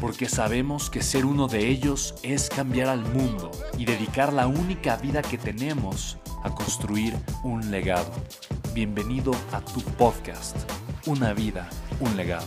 porque sabemos que ser uno de ellos es cambiar al mundo y dedicar la única vida que tenemos a construir un legado. Bienvenido a tu podcast, Una vida, un legado.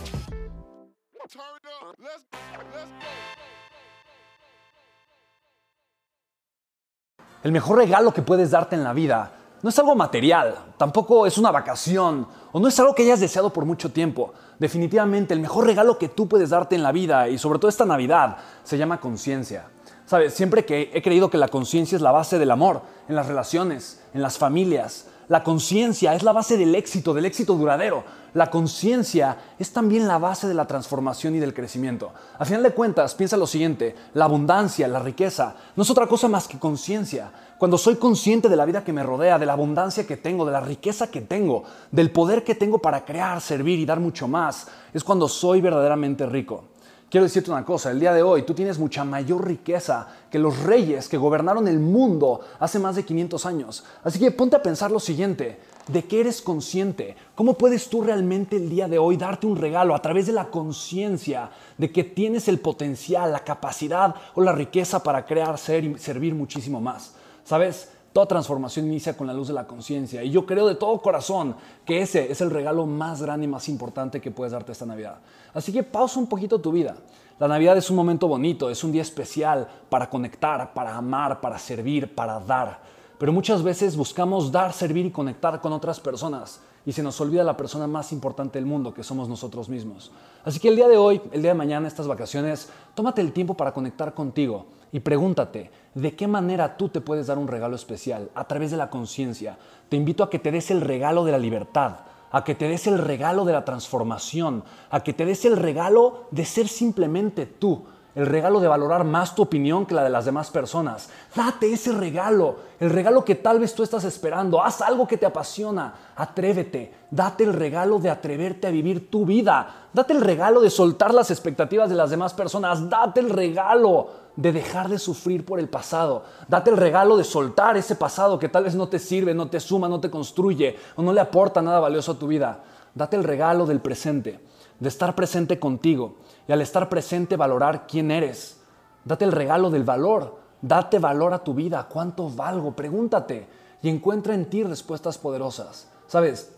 El mejor regalo que puedes darte en la vida no es algo material, tampoco es una vacación o no es algo que hayas deseado por mucho tiempo. Definitivamente el mejor regalo que tú puedes darte en la vida y sobre todo esta Navidad se llama conciencia. Sabes, siempre que he creído que la conciencia es la base del amor, en las relaciones, en las familias, la conciencia es la base del éxito, del éxito duradero. La conciencia es también la base de la transformación y del crecimiento. A final de cuentas, piensa lo siguiente, la abundancia, la riqueza, no es otra cosa más que conciencia. Cuando soy consciente de la vida que me rodea, de la abundancia que tengo, de la riqueza que tengo, del poder que tengo para crear, servir y dar mucho más, es cuando soy verdaderamente rico. Quiero decirte una cosa, el día de hoy tú tienes mucha mayor riqueza que los reyes que gobernaron el mundo hace más de 500 años. Así que ponte a pensar lo siguiente, ¿de qué eres consciente? ¿Cómo puedes tú realmente el día de hoy darte un regalo a través de la conciencia de que tienes el potencial, la capacidad o la riqueza para crear, ser y servir muchísimo más? ¿Sabes? Toda transformación inicia con la luz de la conciencia y yo creo de todo corazón que ese es el regalo más grande y más importante que puedes darte esta Navidad. Así que pausa un poquito tu vida. La Navidad es un momento bonito, es un día especial para conectar, para amar, para servir, para dar. Pero muchas veces buscamos dar, servir y conectar con otras personas y se nos olvida la persona más importante del mundo, que somos nosotros mismos. Así que el día de hoy, el día de mañana, estas vacaciones, tómate el tiempo para conectar contigo y pregúntate, ¿de qué manera tú te puedes dar un regalo especial? A través de la conciencia. Te invito a que te des el regalo de la libertad, a que te des el regalo de la transformación, a que te des el regalo de ser simplemente tú el regalo de valorar más tu opinión que la de las demás personas. Date ese regalo, el regalo que tal vez tú estás esperando. Haz algo que te apasiona, atrévete. Date el regalo de atreverte a vivir tu vida. Date el regalo de soltar las expectativas de las demás personas. Date el regalo de dejar de sufrir por el pasado. Date el regalo de soltar ese pasado que tal vez no te sirve, no te suma, no te construye o no le aporta nada valioso a tu vida. Date el regalo del presente, de estar presente contigo y al estar presente valorar quién eres. Date el regalo del valor. Date valor a tu vida. ¿Cuánto valgo? Pregúntate y encuentra en ti respuestas poderosas. Sabes,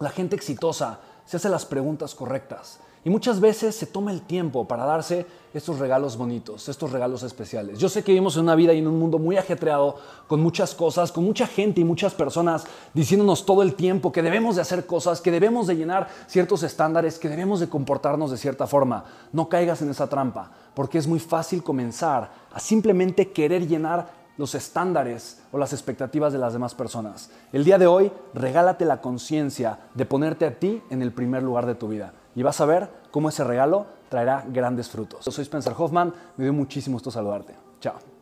la gente exitosa se hace las preguntas correctas y muchas veces se toma el tiempo para darse estos regalos bonitos, estos regalos especiales. Yo sé que vivimos en una vida y en un mundo muy ajetreado, con muchas cosas, con mucha gente y muchas personas diciéndonos todo el tiempo que debemos de hacer cosas, que debemos de llenar ciertos estándares, que debemos de comportarnos de cierta forma. No caigas en esa trampa, porque es muy fácil comenzar a simplemente querer llenar los estándares o las expectativas de las demás personas. El día de hoy, regálate la conciencia de ponerte a ti en el primer lugar de tu vida y vas a ver cómo ese regalo traerá grandes frutos. Yo soy Spencer Hoffman, me dio muchísimo gusto saludarte. Chao.